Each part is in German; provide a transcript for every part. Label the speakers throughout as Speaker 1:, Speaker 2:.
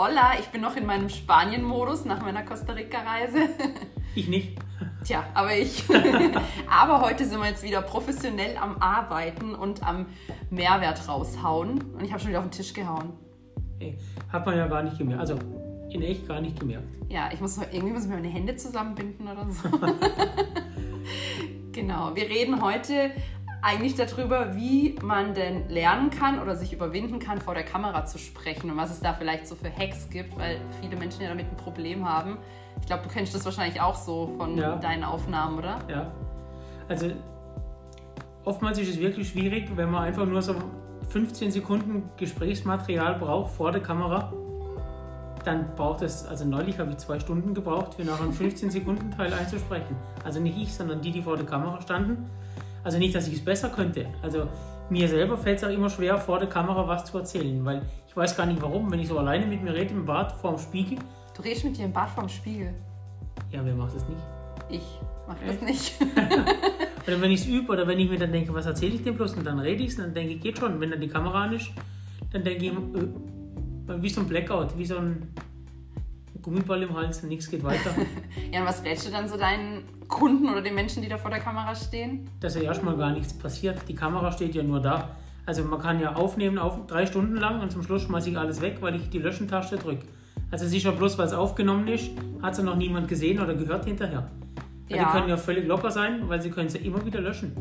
Speaker 1: Hola, ich bin noch in meinem Spanien-Modus nach meiner Costa Rica-Reise.
Speaker 2: Ich nicht.
Speaker 1: Tja, aber ich. aber heute sind wir jetzt wieder professionell am Arbeiten und am Mehrwert raushauen. Und ich habe schon wieder auf den Tisch gehauen.
Speaker 2: Hey, hat man ja gar nicht gemerkt. Also in echt gar nicht gemerkt.
Speaker 1: Ja, ich muss irgendwie muss ich meine Hände zusammenbinden oder so. genau. Wir reden heute eigentlich darüber, wie man denn lernen kann oder sich überwinden kann, vor der Kamera zu sprechen und was es da vielleicht so für Hacks gibt, weil viele Menschen ja damit ein Problem haben. Ich glaube, du kennst das wahrscheinlich auch so von
Speaker 2: Ja.
Speaker 1: deinen Aufnahmen, oder?
Speaker 2: Ja. Also oftmals ist es wirklich schwierig, wenn man einfach nur so 15 Sekunden Gesprächsmaterial braucht vor der Kamera. Dann braucht es, also neulich habe ich zwei Stunden gebraucht, für nachher einen 15-Sekunden-Teil einzusprechen. Also nicht ich, sondern die, die vor der Kamera standen. Also nicht, dass ich es besser könnte. Also mir selber fällt es auch immer schwer, vor der Kamera was zu erzählen, weil ich weiß gar nicht warum. Wenn ich so alleine mit mir rede im Bad vorm Spiegel,
Speaker 1: Du redest mit dir im Bad vorm Spiegel.
Speaker 2: ja, wer macht das nicht?
Speaker 1: Ich mache das nicht.
Speaker 2: Oder wenn ich es übe oder wenn ich mir dann denke, was erzähle ich dem bloß und dann rede ich es, dann denke ich, geht schon. Wenn dann die Kamera an ist, dann denke ich, äh, wie so ein Blackout, wie so ein Gummiball im Hals und nichts geht weiter.
Speaker 1: ja, und was rätst du dann so deinen Kunden oder den Menschen, die da vor der Kamera stehen?
Speaker 2: Dass ja erstmal gar nichts passiert. Die Kamera steht ja nur da. Also man kann ja aufnehmen, auf drei Stunden lang und zum Schluss schmeiße ich alles weg, weil ich die Löschentaste drücke. Also sicher bloß, weil es aufgenommen ist, hat es ja noch niemand gesehen oder gehört hinterher.
Speaker 1: Ja.
Speaker 2: Die können ja völlig locker sein, weil sie können sie immer wieder löschen.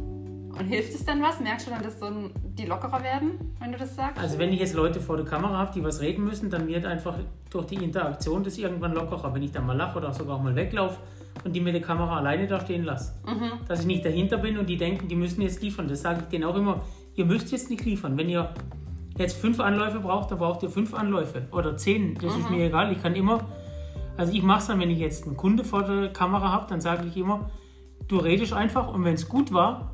Speaker 1: Und hilft es dann was? Merkst du dann, dass so ein, die lockerer werden, wenn du das sagst?
Speaker 2: Also wenn ich jetzt Leute vor der Kamera habe, die was reden müssen, dann wird einfach durch die Interaktion das irgendwann lockerer. Wenn ich dann mal lache oder sogar auch mal weglaufe und die mit der Kamera alleine da stehen lasse. Dass ich nicht dahinter bin und die denken, die müssen jetzt liefern. Das sage ich denen auch immer. Ihr müsst jetzt nicht liefern. Wenn ihr jetzt fünf Anläufe braucht, dann braucht ihr fünf Anläufe oder zehn. Das ist mir egal. Ich kann immer, also ich mache es dann, wenn ich jetzt einen Kunde vor der Kamera habe, dann sage ich immer, du redest einfach und wenn es gut war,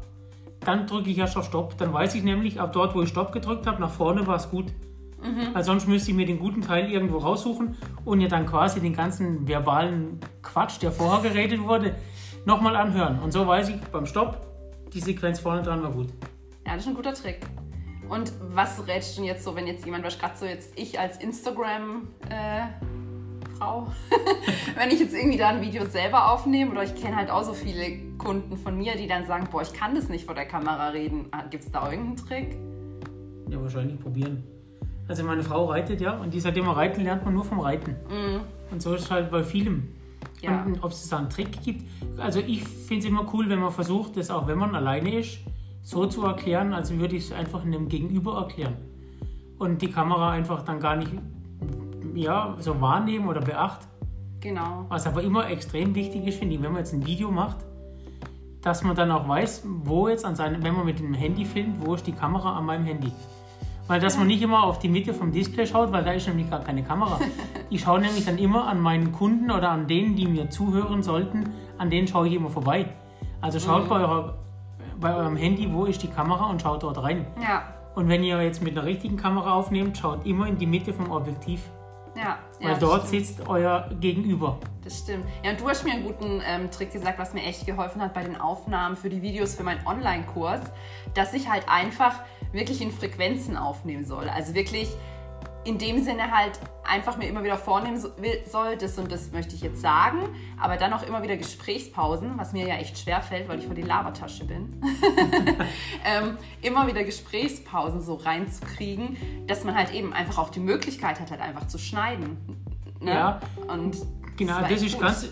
Speaker 2: dann drücke ich erst auf Stopp. Dann weiß ich nämlich, ab dort, wo ich Stopp gedrückt habe, nach vorne war es gut. Weil sonst müsste ich mir den guten Teil irgendwo raussuchen und ja dann quasi den ganzen verbalen Quatsch, der vorher geredet wurde, nochmal anhören. Und so weiß ich beim Stopp, die Sequenz vorne dran war gut.
Speaker 1: Ja, das ist ein guter Trick. Und was rätst du denn jetzt so, wenn jetzt jemand, was gerade so jetzt ich als Instagram-Frau, wenn ich jetzt irgendwie da ein Video selber aufnehme oder ich kenne halt auch so viele Kunden von mir, die dann sagen, boah, ich kann das nicht vor der Kamera reden. Gibt es da irgendeinen Trick?
Speaker 2: Ja, wahrscheinlich probieren. Also meine Frau reitet ja und die sagt immer, Reiten lernt man nur vom Reiten. Und so ist es halt bei vielem.
Speaker 1: Ja.
Speaker 2: Und ob es da einen Trick gibt. Also ich finde es immer cool, wenn man versucht, das auch wenn man alleine ist, so zu erklären, als würde ich es einfach einem Gegenüber erklären. Und die Kamera einfach dann gar nicht ja, so wahrnehmen oder beachten.
Speaker 1: Genau.
Speaker 2: Was aber immer extrem wichtig ist, finde ich, wenn man jetzt ein Video macht, dass man dann auch weiß, wo jetzt an seinem, wenn man mit dem Handy filmt, wo ist die Kamera an meinem Handy. Weil dass man nicht immer auf die Mitte vom Display schaut, weil da ist nämlich gar keine Kamera. Ich schaue nämlich dann immer an meinen Kunden oder an denen, die mir zuhören sollten, an denen schaue ich immer vorbei. Also schaut bei, eurer, bei eurem Handy, wo ist die Kamera und schaut dort rein.
Speaker 1: Ja,
Speaker 2: Und wenn ihr jetzt mit einer richtigen Kamera aufnehmt, schaut immer in die Mitte vom Objektiv,
Speaker 1: ja.
Speaker 2: weil
Speaker 1: ja,
Speaker 2: dort
Speaker 1: stimmt.
Speaker 2: sitzt euer Gegenüber.
Speaker 1: Das stimmt. Ja, und du hast mir einen guten ähm, Trick gesagt, was mir echt geholfen hat bei den Aufnahmen für die Videos für meinen Online-Kurs, dass ich halt einfach wirklich in Frequenzen aufnehmen soll. Also wirklich in dem Sinne halt einfach mir immer wieder vornehmen soll, das und das möchte ich jetzt sagen, aber dann auch immer wieder Gesprächspausen, was mir ja echt schwer fällt, weil ich vor die Labertasche bin. ähm, immer wieder Gesprächspausen so reinzukriegen, dass man halt eben einfach auch die Möglichkeit hat, halt einfach zu schneiden. Ne?
Speaker 2: Ja.
Speaker 1: Und
Speaker 2: Genau, das
Speaker 1: echt
Speaker 2: ist
Speaker 1: gut.
Speaker 2: ganz,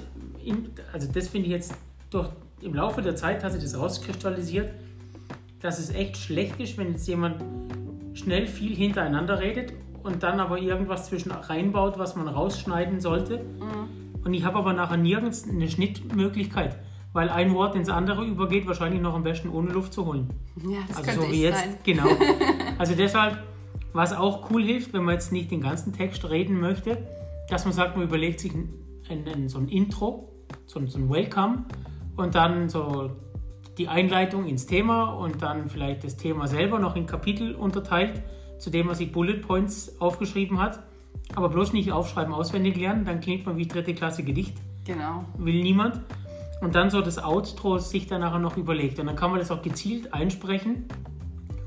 Speaker 2: also das finde ich jetzt durch, im Laufe der Zeit hat sich das rauskristallisiert, dass es echt schlecht ist, wenn jetzt jemand schnell viel hintereinander redet und dann aber irgendwas zwischen reinbaut, was man rausschneiden sollte.
Speaker 1: Mhm.
Speaker 2: Und ich habe aber nachher nirgends eine Schnittmöglichkeit, weil ein Wort ins andere übergeht, wahrscheinlich noch am besten ohne Luft zu holen.
Speaker 1: Ja, das
Speaker 2: Also
Speaker 1: könnte
Speaker 2: so wie jetzt,
Speaker 1: sein.
Speaker 2: genau. Also deshalb, was auch cool hilft, wenn man jetzt nicht den ganzen Text reden möchte, dass man sagt, man überlegt sich ein, ein, ein, so ein Intro, so ein, so ein Welcome und dann so die Einleitung ins Thema und dann vielleicht das Thema selber noch in Kapitel unterteilt, zu dem man sich Bullet Points aufgeschrieben hat. Aber bloß nicht aufschreiben, auswendig lernen, dann klingt man wie dritte Klasse Gedicht
Speaker 1: Genau.
Speaker 2: will niemand. Und dann so das Outro sich dann nachher noch überlegt. Und dann kann man das auch gezielt einsprechen.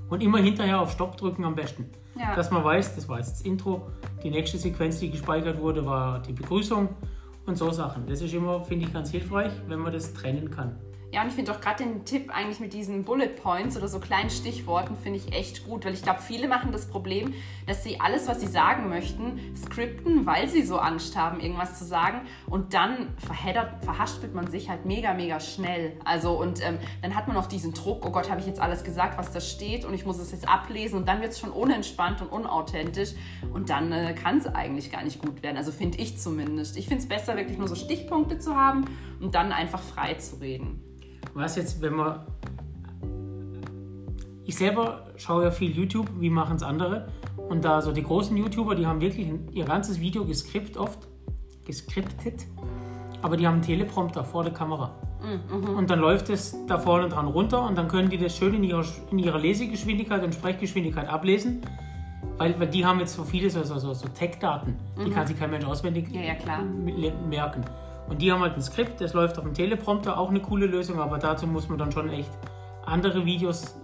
Speaker 2: Und Und immer hinterher auf Stopp drücken am besten.
Speaker 1: Ja.
Speaker 2: Dass man weiß, das war jetzt das Intro, die nächste Sequenz, die gespeichert wurde, war die Begrüßung und so Sachen. Das ist immer, finde ich, ganz hilfreich, wenn man das trennen kann.
Speaker 1: Ja, und ich finde auch gerade den Tipp eigentlich mit diesen Bullet Points oder so kleinen Stichworten finde ich echt gut, weil ich glaube, viele machen das Problem, dass sie alles, was sie sagen möchten, skripten, weil sie so Angst haben, irgendwas zu sagen und dann verhaspelt man sich halt mega, mega schnell. Also und ähm, dann hat man auch diesen Druck, oh Gott, habe ich jetzt alles gesagt, was da steht und ich muss es jetzt ablesen und dann wird es schon unentspannt und unauthentisch und dann äh, kann es eigentlich gar nicht gut werden. Also finde ich zumindest. Ich finde es besser, wirklich nur so Stichpunkte zu haben und dann einfach frei zu reden
Speaker 2: was jetzt, wenn man. Ich selber schaue ja viel YouTube, wie machen es andere. Und da so die großen YouTuber, die haben wirklich ihr ganzes Video geskript oft, geskriptet, aber die haben einen Teleprompter vor der Kamera. Mhm. Und dann läuft es da vorne dran runter und dann können die das schön in ihrer, in ihrer Lesegeschwindigkeit und Sprechgeschwindigkeit ablesen. Weil, weil die haben jetzt so viele so, so, so Tech-Daten, die mhm. kann sich kein Mensch auswendig
Speaker 1: ja, ja,
Speaker 2: merken. Und die haben halt ein Skript, das läuft auf dem Teleprompter, auch eine coole Lösung, aber dazu muss man dann schon echt andere Videos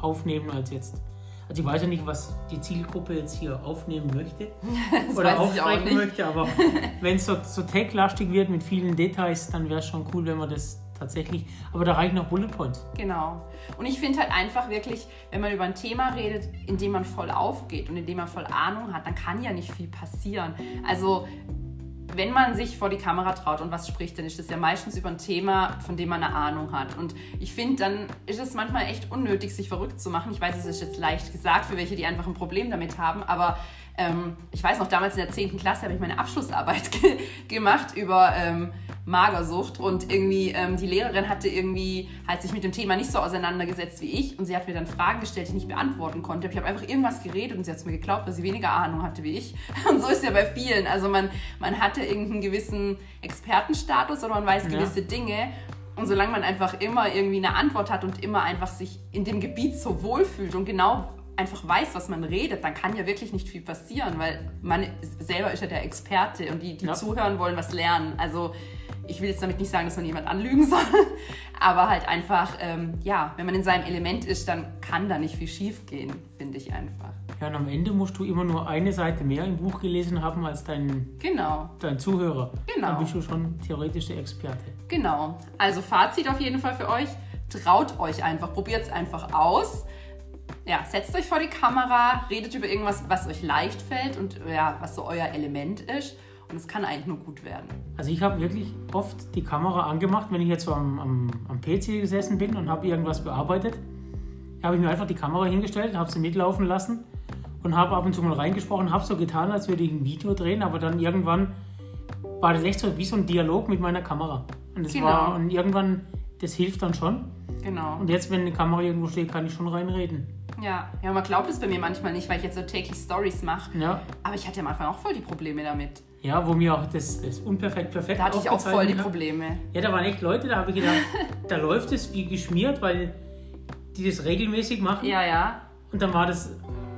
Speaker 2: aufnehmen als jetzt. Also ich weiß ja nicht, was die Zielgruppe jetzt hier aufnehmen möchte oder aufsprechen möchte, aber wenn es so, so tech-lastig wird mit vielen Details, dann wäre es schon cool, wenn man das tatsächlich, aber da reichen noch Bullet Points.
Speaker 1: Genau. Und ich finde halt einfach wirklich, wenn man über ein Thema redet, in dem man voll aufgeht und in dem man voll Ahnung hat, dann kann ja nicht viel passieren. Also wenn man sich vor die Kamera traut und was spricht, dann ist das ja meistens über ein Thema, von dem man eine Ahnung hat. Und ich finde, dann ist es manchmal echt unnötig, sich verrückt zu machen. Ich weiß, es ist jetzt leicht gesagt für welche, die einfach ein Problem damit haben, aber ähm, ich weiß noch, damals in der 10. Klasse habe ich meine Abschlussarbeit ge gemacht über ähm, Magersucht und irgendwie ähm, die Lehrerin hatte irgendwie halt sich mit dem Thema nicht so auseinandergesetzt wie ich und sie hat mir dann Fragen gestellt, die ich nicht beantworten konnte. Ich habe einfach irgendwas geredet und sie hat es mir geglaubt, weil sie weniger Ahnung hatte wie ich. Und so ist es ja bei vielen. Also man, man hatte irgendeinen gewissen Expertenstatus oder man weiß ja. gewisse Dinge und solange man einfach immer irgendwie eine Antwort hat und immer einfach sich in dem Gebiet so wohlfühlt und genau einfach weiß, was man redet, dann kann ja wirklich nicht viel passieren, weil man selber ist ja der Experte und die, die ja. zuhören wollen, was lernen. Also ich will jetzt damit nicht sagen, dass man jemand anlügen soll, aber halt einfach, ähm, ja, wenn man in seinem Element ist, dann kann da nicht viel schief gehen, finde ich einfach.
Speaker 2: Ja, und am Ende musst du immer nur eine Seite mehr im Buch gelesen haben als dein,
Speaker 1: genau.
Speaker 2: dein Zuhörer.
Speaker 1: Genau.
Speaker 2: Dann bist du schon theoretisch der Experte.
Speaker 1: Genau. Also Fazit auf jeden Fall für euch. Traut euch einfach, probiert es einfach aus. Ja, setzt euch vor die Kamera, redet über irgendwas, was euch leicht fällt und ja, was so euer Element ist. Und es kann eigentlich nur gut werden.
Speaker 2: Also ich habe wirklich oft die Kamera angemacht, wenn ich jetzt so am, am, am PC gesessen bin und habe irgendwas bearbeitet. habe ich mir einfach die Kamera hingestellt, habe sie mitlaufen lassen und habe ab und zu mal reingesprochen, habe so getan, als würde ich ein Video drehen, aber dann irgendwann war das echt so wie so ein Dialog mit meiner Kamera. Und das genau. war und irgendwann, das hilft dann schon.
Speaker 1: Genau.
Speaker 2: Und jetzt, wenn eine Kamera irgendwo steht, kann ich schon reinreden.
Speaker 1: Ja, ja, man glaubt es bei mir manchmal nicht, weil ich jetzt so täglich Stories mache.
Speaker 2: Ja.
Speaker 1: Aber ich hatte am Anfang auch voll die Probleme damit.
Speaker 2: Ja, wo mir auch das, das unperfekt perfekt
Speaker 1: Da hatte ich auch voll die Probleme.
Speaker 2: Ja, da waren echt Leute, da habe ich gedacht, da läuft es wie geschmiert, weil die das regelmäßig machen.
Speaker 1: Ja, ja.
Speaker 2: Und dann war das,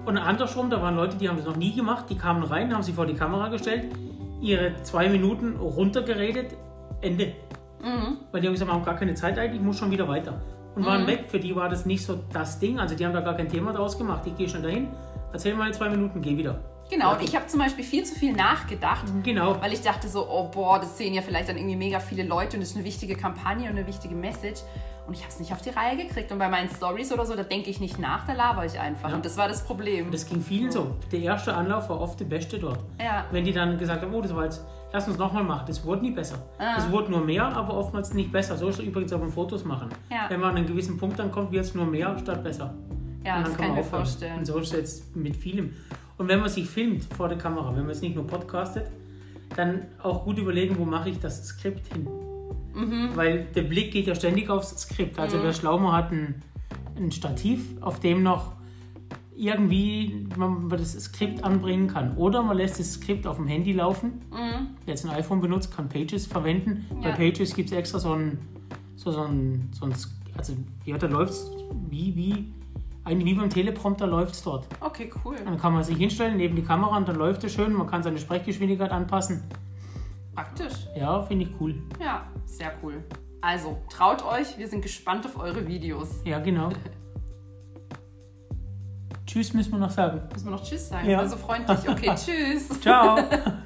Speaker 2: und andersrum, da waren Leute, die haben das noch nie gemacht, die kamen rein, haben sich vor die Kamera gestellt, ihre zwei Minuten runtergeredet, Ende. Mhm. Weil die haben gesagt, wir haben gar keine Zeit eigentlich, ich muss schon wieder weiter. Und waren mhm. weg, für die war das nicht so das Ding, also die haben da gar kein Thema draus gemacht. Ich gehe schon dahin, erzähl mal zwei Minuten, geh wieder.
Speaker 1: Genau, und ich habe zum Beispiel viel zu viel nachgedacht.
Speaker 2: Genau.
Speaker 1: Weil ich dachte so, oh boah, das sehen ja vielleicht dann irgendwie mega viele Leute und das ist eine wichtige Kampagne und eine wichtige Message. Und ich habe es nicht auf die Reihe gekriegt. Und bei meinen Stories oder so, da denke ich nicht nach, da laber ich einfach. Ja. Und das war das Problem.
Speaker 2: Das ging vielen so. Der erste Anlauf war oft der beste dort.
Speaker 1: Ja.
Speaker 2: Wenn die dann gesagt haben, oh, das war jetzt, lass uns nochmal machen. Das wurde nie besser. Ah. Es wurde nur mehr, aber oftmals nicht besser. So ist es übrigens auch beim Fotos machen.
Speaker 1: Ja.
Speaker 2: Wenn man an einen gewissen Punkt dann kommt, wird es nur mehr statt besser.
Speaker 1: Ja, das kann, kann ich mir vorstellen.
Speaker 2: Und so ist es jetzt mit vielem. Und wenn man sich filmt vor der Kamera, wenn man es nicht nur podcastet, dann auch gut überlegen, wo mache ich das Skript hin. Mhm. Weil der Blick geht ja ständig aufs Skript. Also mhm. wer Schlaumer hat ein, ein Stativ, auf dem noch irgendwie man das Skript anbringen kann. Oder man lässt das Skript auf dem Handy laufen. Mhm. Wer jetzt ein iPhone benutzt, kann Pages verwenden. Ja. Bei Pages gibt es extra so ein, so, so ein, so ein, also ja, da läuft es wie, wie eigentlich wie beim Teleprompter läuft es dort.
Speaker 1: Okay, cool.
Speaker 2: Dann kann man sich hinstellen neben die Kamera und dann läuft es schön. Man kann seine Sprechgeschwindigkeit anpassen.
Speaker 1: Praktisch.
Speaker 2: Ja, finde ich cool.
Speaker 1: Ja, sehr cool. Also, traut euch, wir sind gespannt auf eure Videos.
Speaker 2: Ja, genau. Tschüss müssen wir noch sagen.
Speaker 1: Müssen wir noch Tschüss sagen?
Speaker 2: Ja.
Speaker 1: Also freundlich. Okay, tschüss.
Speaker 2: Ciao.